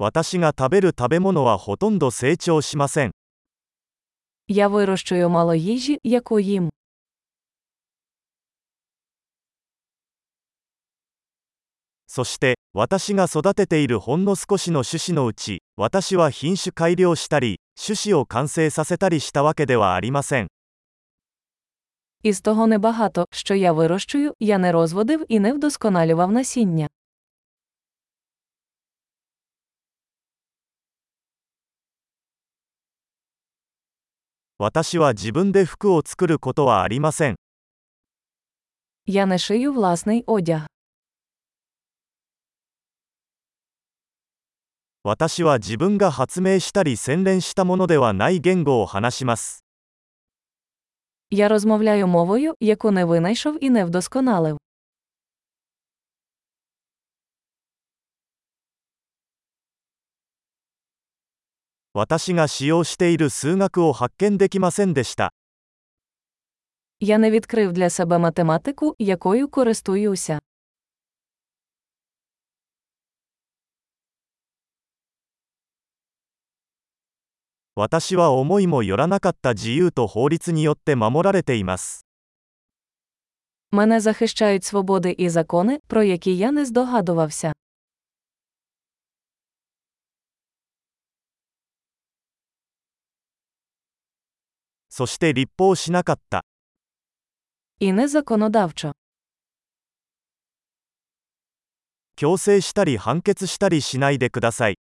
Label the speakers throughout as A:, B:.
A: 私が食べる食べ物はほとんど成長しません。
B: Я вирощую мало їжі, яку їм.
A: そして、私が育てているほんの少しの種子のうち、私は品種改良したり、種子を完成させたりしたわけではありません。
B: Із того небагато, що я вирощую, я не розводив і не вдосконалював насіння.
A: 私は自分で服を作ることはありません。
B: Я не шию власний одяг.
A: 私は自分が発明したり洗練したものではない言語を話します。
B: Я розмовляю мовою, яку не винайшов і не вдосконалив.
A: 私が使用している数学を発見できませんでした。
B: Я не відкрив для себе математику, якою користуюся.
A: 私は思いもよらなかった自由と法律によって守られています。
B: Мене захищають свободи і закони, про які я не здогадувався.
A: そして立法しなかった。
B: І не законодавчо.
A: 強制したり判決したりしないでください。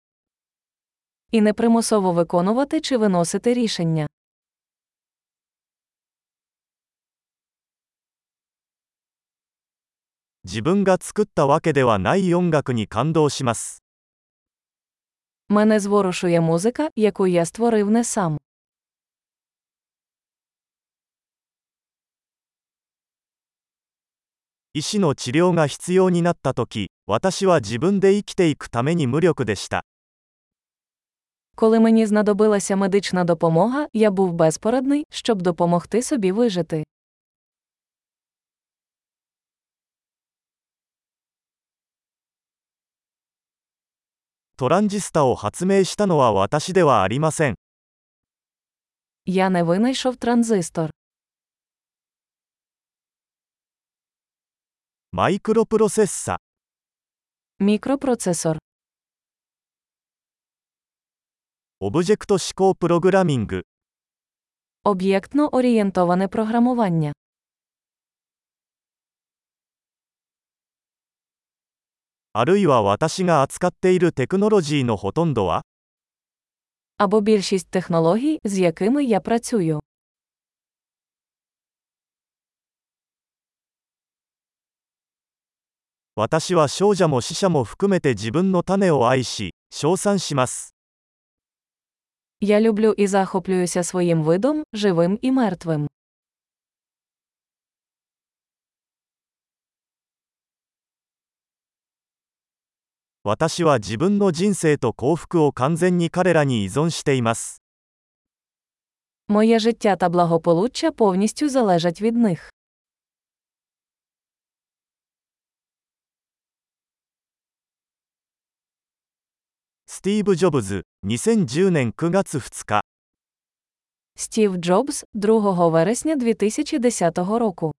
B: І не примусово виконувати чи виносити рішення.
A: 自分が作ったわけではない音楽に感動します。
B: Мене зворушує музика, яку я створив не сам.
A: 医師の治療が必要になったとき、私は自分で生きていくために無力でした。
B: Коли мені знадобилася медична допомога, я був безпорадний, щоб допомогти собі вижити.
A: トランジスタを発明したのは私ではありません。
B: Я не винайшов транзистор.
A: マイクロプロセッサ、
B: Мікропроцесор.
A: オブジェクト思考プログラミング、
B: Об'єктно орієнтоване програмування.
A: あるいは私が扱っているテクノロジーのほとんどは
B: Або більшість технологій, з якими я працюю.
A: 私は少女も死者も含めて自分の種を愛し、称賛します。
B: Я люблю і захоплююся своїм видом, живим і мертвим.
A: 私は自分の人生と幸福を完全に彼らに依存しています。
B: Моє життя та благополуччя повністю залежать від них.
A: スティーブ・ジョブズ、2010年9月2日。
B: Стів Джобс, 2 вересня 2010 року.